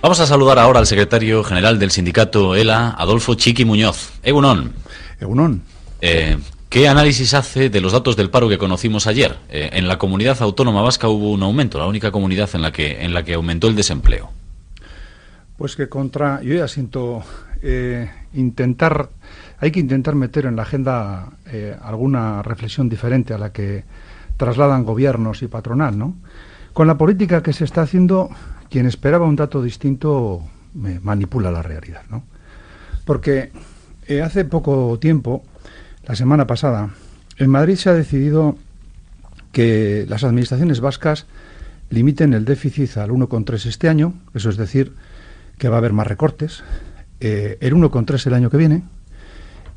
Vamos a saludar ahora al secretario general del sindicato ELA, Adolfo Chiqui Muñoz. Egunon. Egunon. Eh, ¿Qué análisis hace de los datos del paro que conocimos ayer? Eh, en la comunidad autónoma vasca hubo un aumento, la única comunidad en la que, en la que aumentó el desempleo. Pues que contra, yo ya siento eh, intentar, hay que intentar meter en la agenda alguna reflexión diferente a la que trasladan gobiernos y patronal, ¿no? Con la política que se está haciendo, quien esperaba un dato distinto manipula la realidad, ¿no? Porque eh, hace poco tiempo, la semana pasada, en Madrid se ha decidido que las administraciones vascas limiten el déficit al 1,3 este año, eso es decir, que va a haber más recortes, eh, el 1,3 el año que viene,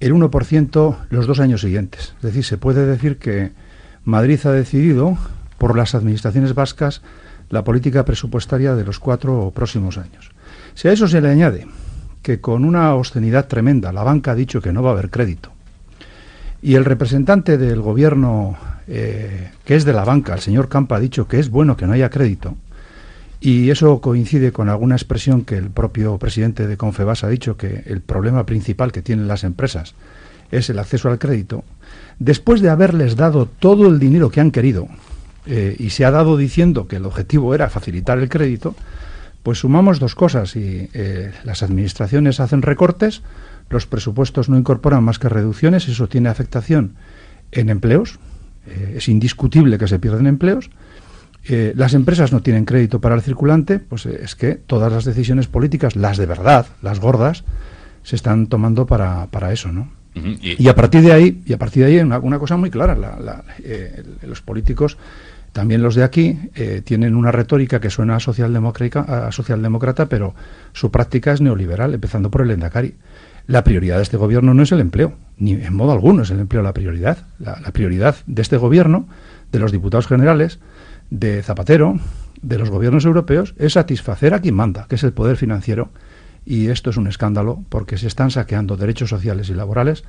el 1% los dos años siguientes. Es decir, se puede decir que Madrid ha decidido, por las administraciones vascas, la política presupuestaria de los cuatro próximos años. Si a eso se le añade que con una obscenidad tremenda la banca ha dicho que no va a haber crédito y el representante del gobierno eh, que es de la banca, el señor Campa, ha dicho que es bueno que no haya crédito y eso coincide con alguna expresión que el propio presidente de Confebas ha dicho que el problema principal que tienen las empresas es el acceso al crédito, después de haberles dado todo el dinero que han querido, eh, y se ha dado diciendo que el objetivo era facilitar el crédito, pues sumamos dos cosas y eh, las administraciones hacen recortes, los presupuestos no incorporan más que reducciones, eso tiene afectación en empleos, eh, es indiscutible que se pierden empleos, las empresas no tienen crédito para el circulante, pues es que todas las decisiones políticas, las de verdad, las gordas, se están tomando para, para eso, ¿no? Y, a partir de ahí, y a partir de ahí una, una cosa muy clara, los políticos también los de aquí eh, tienen una retórica que suena a socialdemócrata, pero su práctica es neoliberal, empezando por el Endacari. La prioridad de este gobierno no es el empleo, ni en modo alguno es el empleo la prioridad. La, prioridad de este gobierno, de los diputados generales, de Zapatero, de los gobiernos europeos, es satisfacer a quien manda, que es el poder financiero. Y esto es un escándalo porque se están saqueando derechos sociales y laborales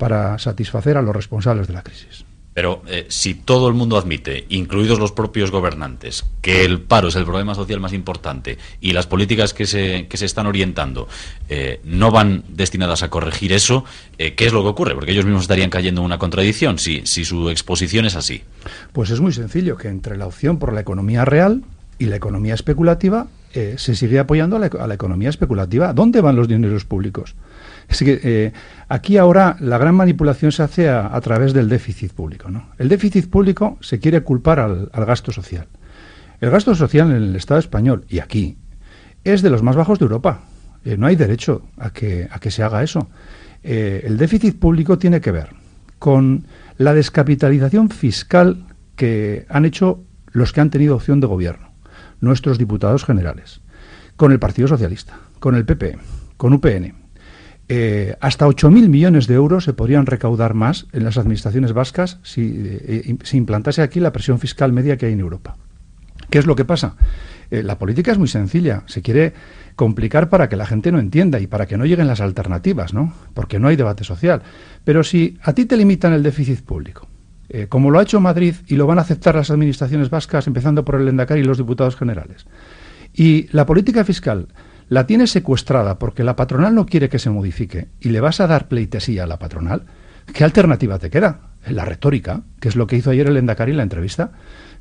para satisfacer a los responsables de la crisis. Pero eh, si todo el mundo admite, incluidos los propios gobernantes, que el paro es el problema social más importante y las políticas que se, que se están orientando eh, no van destinadas a corregir eso, eh, ¿qué es lo que ocurre? Porque ellos mismos estarían cayendo en una contradicción si, si su exposición es así. Pues es muy sencillo, que entre la opción por la economía real y la economía especulativa se sigue apoyando a la, economía especulativa. ¿Dónde van los dineros públicos? Es que eh, aquí ahora la gran manipulación se hace a, través del déficit público. ¿no? El déficit público se quiere culpar al, gasto social. El gasto social en el Estado español y aquí es de los más bajos de Europa. Eh, no hay derecho a que, a que se haga eso. Eh, el déficit público tiene que ver con la descapitalización fiscal que han hecho los que han tenido opción de gobierno, nuestros diputados generales, con el Partido Socialista, con el PP, con UPN, eh, hasta 8.000 millones de euros se podrían recaudar más en las administraciones vascas si eh, se implantase aquí la presión fiscal media que hay en Europa. ¿Qué es lo que pasa? Eh, la política es muy sencilla. Se quiere complicar para que la gente no entienda y para que no lleguen las alternativas, ¿no? Porque no hay debate social. Pero si a ti te limitan el déficit público, como lo ha hecho Madrid y lo van a aceptar las administraciones vascas, empezando por el Endacari y los diputados generales, y la política fiscal la tienes secuestrada porque la patronal no quiere que se modifique y le vas a dar pleitesía a la patronal, ¿qué alternativa te queda? La retórica, que es lo que hizo ayer el Endacari en la entrevista.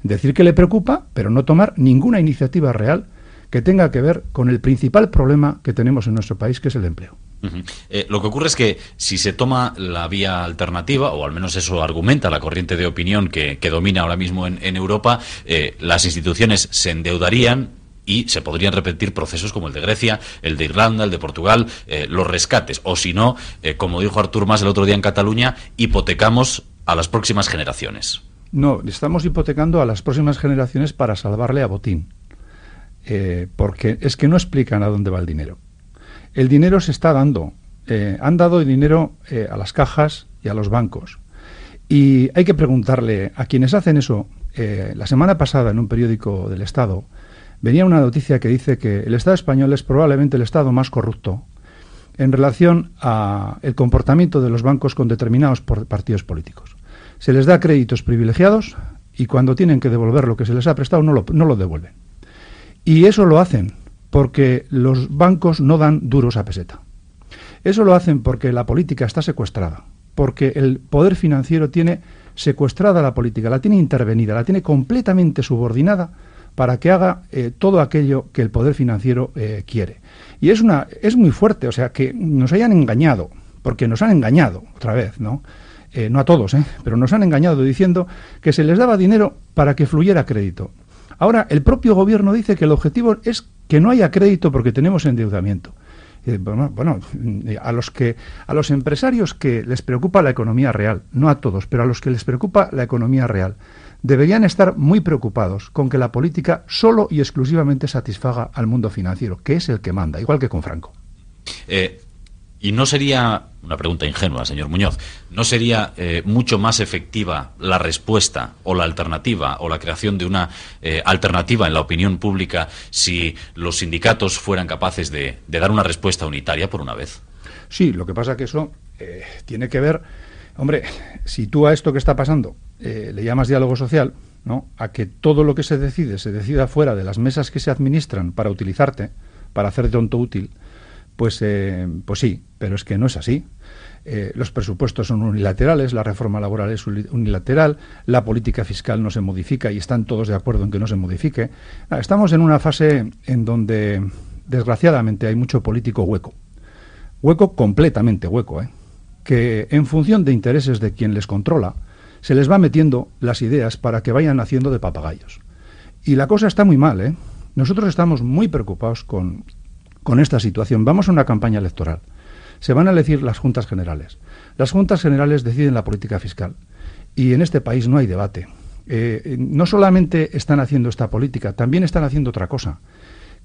Decir que le preocupa, pero no tomar ninguna iniciativa real que tenga que ver con el principal problema que tenemos en nuestro país, que es el empleo. Eh, lo que ocurre es que si se toma la vía alternativa, o al menos eso argumenta la corriente de opinión que, domina ahora mismo en, Europa, eh, las instituciones se endeudarían, y se podrían repetir procesos como el de Grecia, el de Irlanda, el de Portugal, eh, los rescates. O si no, como dijo Artur Mas el otro día en Cataluña, hipotecamos a las próximas generaciones. No, estamos hipotecando a las próximas generaciones para salvarle a Botín. Porque es que no explican a dónde va el dinero. El dinero se está dando. han dado el dinero a las cajas y a los bancos. Y hay que preguntarle a quienes hacen eso. la semana pasada, en un periódico del Estado, venía una noticia que dice que el Estado español es probablemente el Estado más corrupto en relación a el comportamiento de los bancos con determinados partidos políticos. Se les da créditos privilegiados y cuando tienen que devolver lo que se les ha prestado no no lo devuelven. Y eso lo hacen porque los bancos no dan duros a peseta. Eso lo hacen porque la política está secuestrada, porque el poder financiero tiene secuestrada la política, la tiene intervenida, la tiene completamente subordinada para que haga eh, todo aquello que el poder financiero eh, quiere. Y es, una, es muy fuerte, o sea, que nos hayan engañado, porque nos han engañado otra vez, ¿no? Eh, no a todos, ¿eh? pero nos han engañado diciendo que se les daba dinero para que fluyera crédito. Ahora, el propio gobierno dice que el objetivo es que no haya crédito porque tenemos endeudamiento. Bueno, a los que a los empresarios que les preocupa la economía real, no a todos, pero a los que les preocupa la economía real, deberían estar muy preocupados con que la política solo y exclusivamente satisfaga al mundo financiero, que es el que manda, igual que con Franco. Eh, y no sería, una pregunta ingenua, señor Muñoz, ¿no sería eh, mucho más efectiva la respuesta o la alternativa o la creación de una eh, alternativa en la opinión pública si los sindicatos fueran capaces de, dar una respuesta unitaria por una vez? Sí, lo que pasa que eso eh, tiene que ver, hombre, si tú a esto que está pasando le llamas diálogo social, ¿no? A que todo lo que se decide se decida fuera de las mesas que se administran para utilizarte, para hacer tonto útil, pues, pues sí, pero es que no es así. Eh, los presupuestos son unilaterales, la reforma laboral es unilateral, la política fiscal no se modifica y están todos de acuerdo en que no se modifique. Ah, estamos en una fase en donde, desgraciadamente, hay mucho político hueco. Hueco completamente hueco, ¿eh? que en función de intereses de quien les controla, se les va metiendo las ideas para que vayan haciendo de papagayos. Y la cosa está muy mal, ¿eh? Nosotros estamos muy preocupados con con esta situación. Vamos a una campaña electoral. Se van a elegir las juntas generales. Las juntas generales deciden la política fiscal. Y en este país no hay debate. Eh, no solamente están haciendo esta política, también están haciendo otra cosa.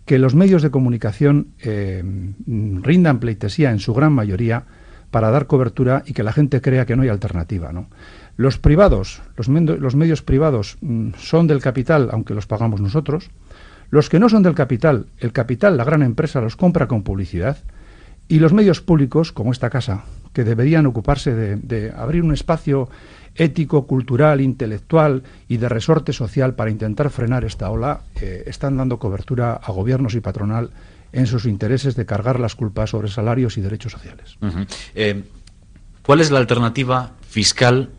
Que los medios de comunicación eh, rindan pleitesía en su gran mayoría para dar cobertura y que la gente crea que no hay alternativa. ¿no? Los privados, los, los medios privados mm, son del capital, aunque los pagamos nosotros. Los que no son del capital, el capital, la gran empresa, los compra con publicidad. Y los medios públicos, como esta casa, que deberían ocuparse de, abrir un espacio ético, cultural, intelectual y de resorte social para intentar frenar esta ola, eh, están dando cobertura a gobiernos y patronal en sus intereses de cargar las culpas sobre salarios y derechos sociales. Eh, ¿Cuál es la alternativa fiscal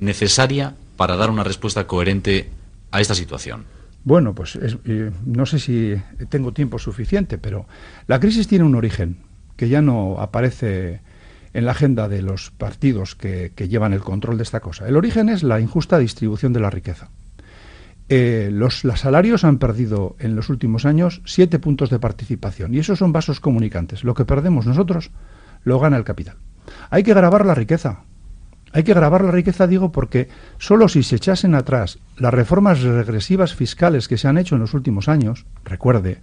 necesaria para dar una respuesta coherente a esta situación? Bueno, pues eh, no sé si tengo tiempo suficiente, pero la crisis tiene un origen que ya no aparece en la agenda de los partidos que, llevan el control de esta cosa. El origen es la injusta distribución de la riqueza. Eh, los, salarios han perdido en los últimos años siete puntos de participación y esos son vasos comunicantes. Lo que perdemos nosotros lo gana el capital. Hay que grabar la riqueza. Hay que grabar la riqueza, digo, porque solo si se echasen atrás las reformas regresivas fiscales que se han hecho en los últimos años, recuerde,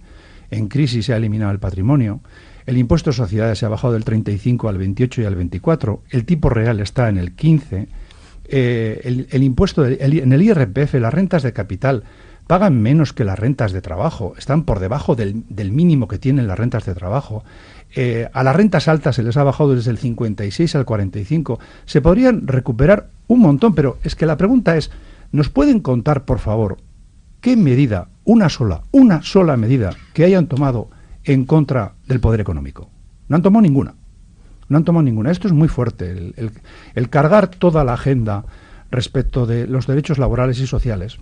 en crisis se ha eliminado el patrimonio, el impuesto de sociedades se ha bajado del 35 al 28 y al 24, el tipo real está en el 15, eh, el, impuesto en el IRPF, las rentas de capital pagan menos que las rentas de trabajo, están por debajo del, mínimo que tienen las rentas de trabajo. Eh, a las rentas altas se les ha bajado desde el 56 al 45. Se podrían recuperar un montón, pero es que la pregunta es, ¿nos pueden contar, por favor, qué medida, una sola, una sola medida que hayan tomado en contra del poder económico? No han tomado ninguna. No han tomado ninguna. Esto es muy fuerte. el cargar toda la agenda respecto de los derechos laborales y sociales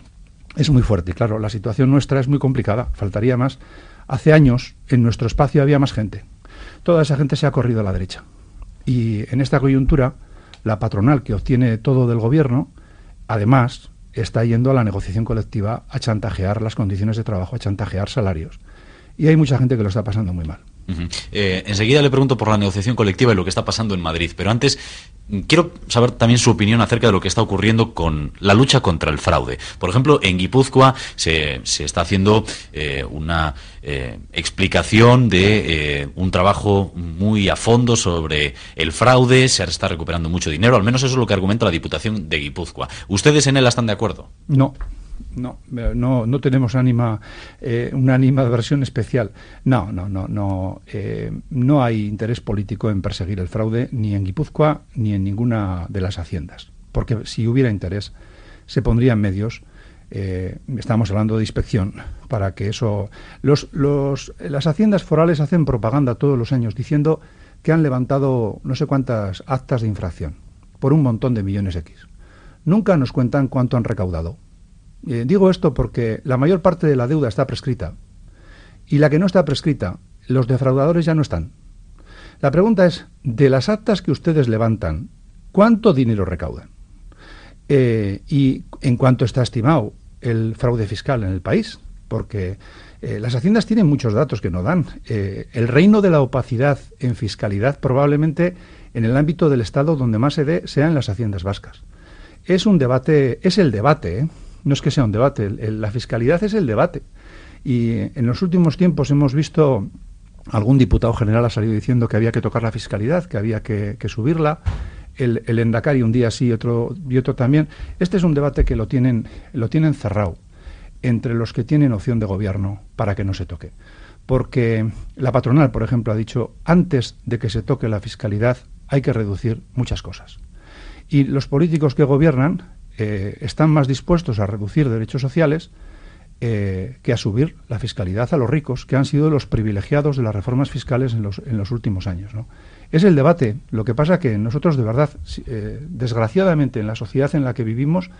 es muy fuerte. Y claro, la situación nuestra es muy complicada. Faltaría más. Hace años en nuestro espacio había más gente toda esa gente se ha corrido a la derecha. Y en esta coyuntura, la patronal que obtiene todo del gobierno, además, está yendo a la negociación colectiva a chantajear las condiciones de trabajo, a chantajear salarios. Y hay mucha gente que lo está pasando muy mal. Eh, enseguida le pregunto por la negociación colectiva y lo que está pasando en Madrid, pero antes quiero saber también su opinión acerca de lo que está ocurriendo con la lucha contra el fraude. Por ejemplo, en Guipúzcoa se, se está haciendo eh, una eh, explicación de un trabajo muy a fondo sobre el fraude, se está recuperando mucho dinero, al menos eso es lo que argumenta la Diputación de Guipúzcoa. ¿Ustedes en él están de acuerdo? No. No, no, no tenemos ánima, eh, una versión especial. No, no, no, no. Eh, no hay interés político en perseguir el fraude ni en Guipúzcoa ni en ninguna de las haciendas. Porque si hubiera interés, se pondrían medios eh, estamos hablando de inspección, para que eso... Los, las haciendas forales hacen propaganda todos los años diciendo que han levantado no sé cuántas actas de infracción por un montón de millones X. Nunca nos cuentan cuánto han recaudado. Eh, digo esto porque la mayor parte de la deuda está prescrita y la que no está prescrita, los defraudadores ya no están. La pregunta es, de las actas que ustedes levantan, ¿cuánto dinero recaudan? Eh, y en cuánto está estimado el fraude fiscal en el país, porque eh, las haciendas tienen muchos datos que no dan. El reino de la opacidad en fiscalidad probablemente en el ámbito del Estado donde más se dé sea en las haciendas vascas. Es un debate, es el debate, ¿eh? No es que sea un debate, la fiscalidad es el debate. Y en los últimos tiempos hemos visto algún diputado general ha salido diciendo que había que tocar la fiscalidad, que había que, subirla. El, el Endacari un día sí otro, y otro también. Este es un debate que lo tienen, lo tienen cerrado entre los que tienen opción de gobierno para que no se toque. Porque la patronal, por ejemplo, ha dicho, antes de que se toque la fiscalidad hay que reducir muchas cosas. Y los políticos que gobiernan eh, están más dispuestos a reducir derechos sociales eh, que a subir la fiscalidad a los ricos, que han sido los privilegiados de las reformas fiscales en los, últimos años. ¿no? Es el debate. Lo que pasa que nosotros, de verdad, eh, desgraciadamente, en la sociedad en la que vivimos,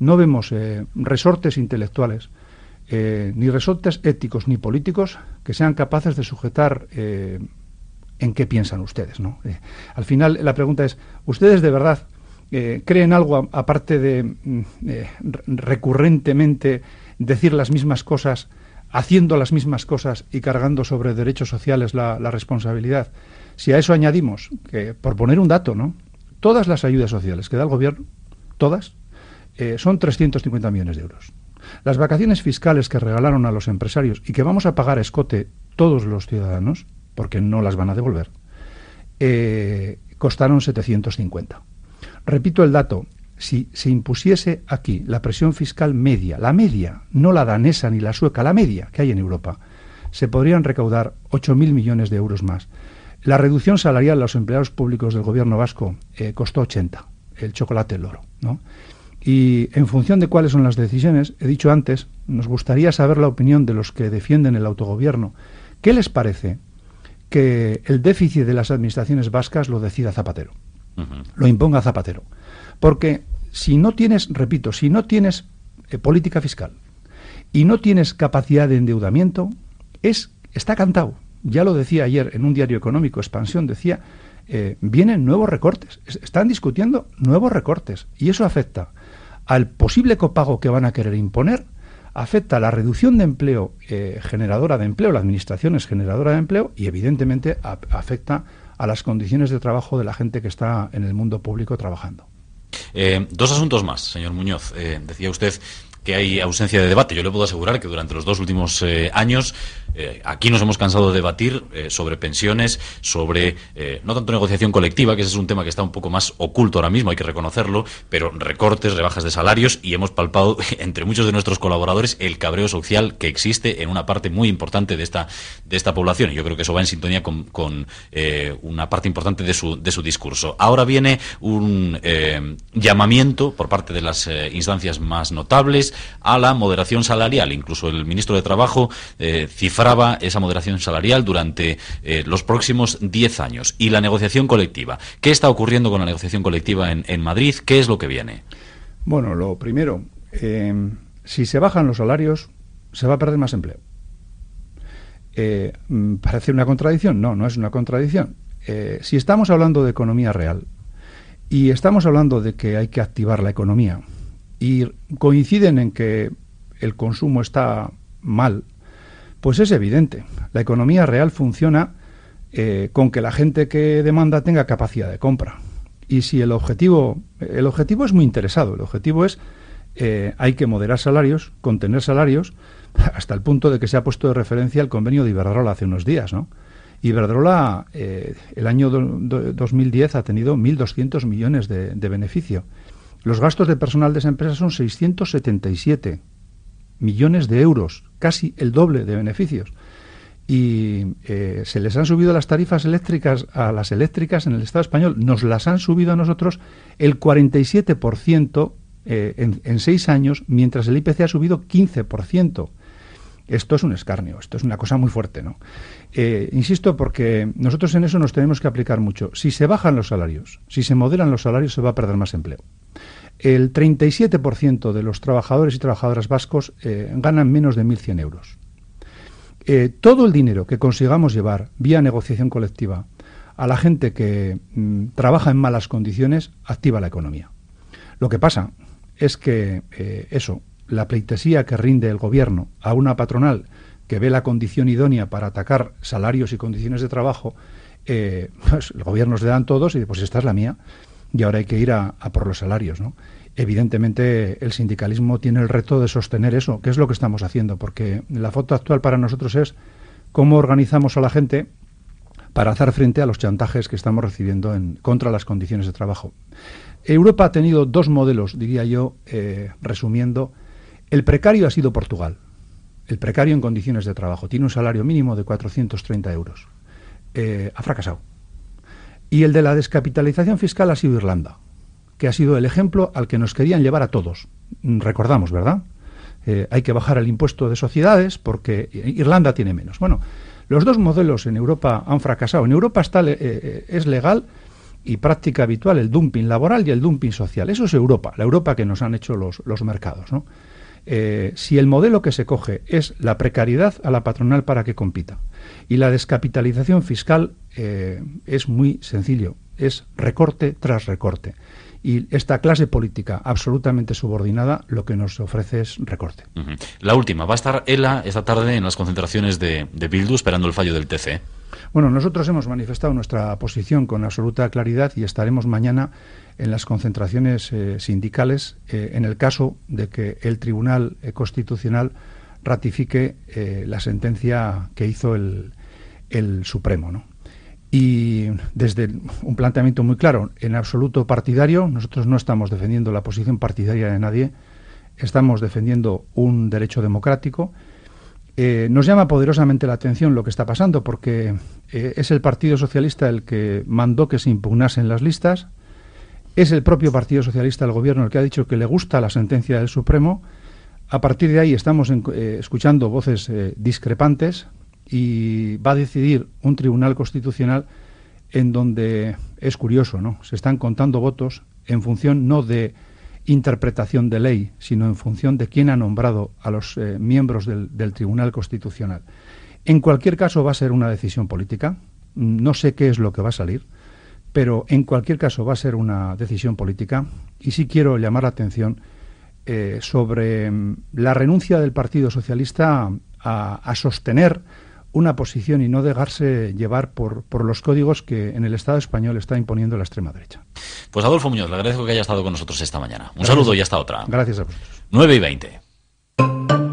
no vemos resortes intelectuales, ni resortes éticos ni políticos que sean capaces de sujetar en qué piensan ustedes. ¿no? al final la pregunta es, ¿ustedes de verdad creen algo aparte de mm, recurrentemente decir las mismas cosas, haciendo las mismas cosas y cargando sobre derechos sociales la, la responsabilidad? Si a eso añadimos que, por poner un dato, ¿no? todas las ayudas sociales que da el gobierno, todas, eh, son 350 millones de euros. Las vacaciones fiscales que regalaron a los empresarios y que vamos a pagar a escote todos los ciudadanos, porque no las van a devolver, eh, costaron 750. Repito el dato, si se impusiese aquí la presión fiscal media, la media, no la danesa ni la sueca, la media que hay en Europa, se podrían recaudar 8.000 millones de euros más. La reducción salarial a los empleados públicos del gobierno vasco eh, costó 80, el chocolate el oro. ¿no? Y en función de cuáles son las decisiones, he dicho antes, nos gustaría saber la opinión de los que defienden el autogobierno. ¿Qué les parece que el déficit de las administraciones vascas lo decida Zapatero? Lo imponga Zapatero. Porque si no tienes, repito, si no tienes eh, política fiscal y no tienes capacidad de endeudamiento, es, está cantado. Ya lo decía ayer en un diario económico, Expansión, decía, eh, vienen nuevos recortes. Están discutiendo nuevos recortes. Y eso afecta al posible copago que van a querer imponer, afecta a la reducción de empleo eh, generadora de empleo, la administración es generadora de empleo y evidentemente afecta a las condiciones de trabajo de la gente que está en el mundo público trabajando. Eh, dos asuntos más, señor Muñoz. Eh, decía usted que hay ausencia de debate. Yo le puedo asegurar que durante los dos últimos años eh, aquí nos hemos cansado de debatir eh, sobre pensiones, sobre eh, no tanto negociación colectiva, que ese es un tema que está un poco más oculto ahora mismo, hay que reconocerlo, pero recortes, rebajas de salarios y hemos palpado entre muchos de nuestros colaboradores el cabreo social que existe en una parte muy importante de esta de esta población. Y yo creo que eso va en sintonía con, con una parte importante de su de su discurso. Ahora viene un llamamiento por parte de las instancias más notables a la moderación salarial. Incluso el ministro de Trabajo cifra esa moderación salarial durante eh, los próximos 10 años. Y la negociación colectiva. ¿Qué está ocurriendo con la negociación colectiva en, Madrid? ¿Qué es lo que viene? Bueno, lo primero, eh, si se bajan los salarios, se va a perder más empleo. Eh, mm, ¿Parece una contradicción? No, no es una contradicción. si estamos hablando de economía real y estamos hablando de que hay que activar la economía y coinciden en que el consumo está mal pues es evidente. La economía real funciona eh, con que la gente que demanda tenga capacidad de compra. Y si el objetivo, el objetivo es muy interesado, el objetivo es eh, hay que moderar salarios, contener salarios, hasta el punto de que se ha puesto de referencia el convenio de Iberdrola hace unos días, ¿no? Iberdrola eh, el año 2010 ha tenido 1.200 millones de, de beneficio. Los gastos de personal de esa empresa son 677 millones de euros, casi el doble de beneficios. Y eh, se les han subido las tarifas eléctricas a las eléctricas en el Estado español, nos las han subido a nosotros el 47% en, en, seis años, mientras el IPC ha subido 15%. Esto es un escarnio, esto es una cosa muy fuerte, ¿no? Eh, insisto, porque nosotros en eso nos tenemos que aplicar mucho. Si se bajan los salarios, si se modelan los salarios, se va a perder más empleo. El 37% de los trabajadores y trabajadoras vascos eh, ganan menos de 1.100 euros. Eh, todo el dinero que consigamos llevar vía negociación colectiva a la gente que mm, trabaja en malas condiciones activa la economía. Lo que pasa es que eso, la pleitesía que rinde el gobierno a una patronal que ve la condición idónea para atacar salarios y condiciones de trabajo, eh, pues el gobierno se dan todos y dice, pues esta es la mía y ahora hay que ir a, por los salarios, ¿no? Evidentemente el sindicalismo tiene el reto de sostener eso, que es lo que estamos haciendo, porque la foto actual para nosotros es cómo organizamos a la gente para hacer frente a los chantajes que estamos recibiendo en, contra las condiciones de trabajo. Europa ha tenido dos modelos, diría yo, eh, resumiendo, el precario ha sido Portugal. El precario en condiciones de trabajo tiene un salario mínimo de 430 euros. Eh, ha fracasado. Y el de la descapitalización fiscal ha sido Irlanda, que ha sido el ejemplo al que nos querían llevar a todos. Mm, recordamos, ¿verdad? Eh, hay que bajar el impuesto de sociedades porque Irlanda tiene menos. Bueno, los dos modelos en Europa han fracasado. En Europa está, eh, es legal y práctica habitual el dumping laboral y el dumping social. Eso es Europa, la Europa que nos han hecho los, los mercados. ¿no? Eh, si el modelo que se coge es la precariedad a la patronal para que compita y la descapitalización fiscal eh, es muy sencillo, es recorte tras recorte. Y esta clase política absolutamente subordinada lo que nos ofrece es recorte. La última, va a estar ELA esta tarde en las concentraciones de, de Bildu esperando el fallo del TC. Bueno, nosotros hemos manifestado nuestra posición con absoluta claridad y estaremos mañana en las concentraciones eh, sindicales eh, en el caso de que el Tribunal eh, Constitucional ratifique la sentencia que hizo el, el Supremo. ¿no? Y desde un planteamiento muy claro, en absoluto partidario, nosotros no estamos defendiendo la posición partidaria de nadie, estamos defendiendo un derecho democrático eh, nos llama poderosamente la atención lo que está pasando porque eh, es el Partido Socialista el que mandó que se impugnasen las listas, es el propio Partido Socialista, el gobierno, el que ha dicho que le gusta la sentencia del Supremo. A partir de ahí estamos eh, escuchando voces discrepantes y va a decidir un tribunal constitucional en donde es curioso, ¿no? Se están contando votos en función no de interpretación de ley, sino en función de quién ha nombrado a los eh, miembros del, Tribunal Constitucional. En cualquier caso va a ser una decisión política. No sé qué es lo que va a salir, pero en cualquier caso va a ser una decisión política. Y sí quiero llamar la atención eh, sobre mm, la renuncia del Partido Socialista a sostener una posición y no dejarse llevar por, por los códigos que en el Estado español está imponiendo la extrema derecha. Pues Adolfo Muñoz, le agradezco que haya estado con nosotros esta mañana. Un saludo y hasta otra. Gracias a vosotros. 9 y 20.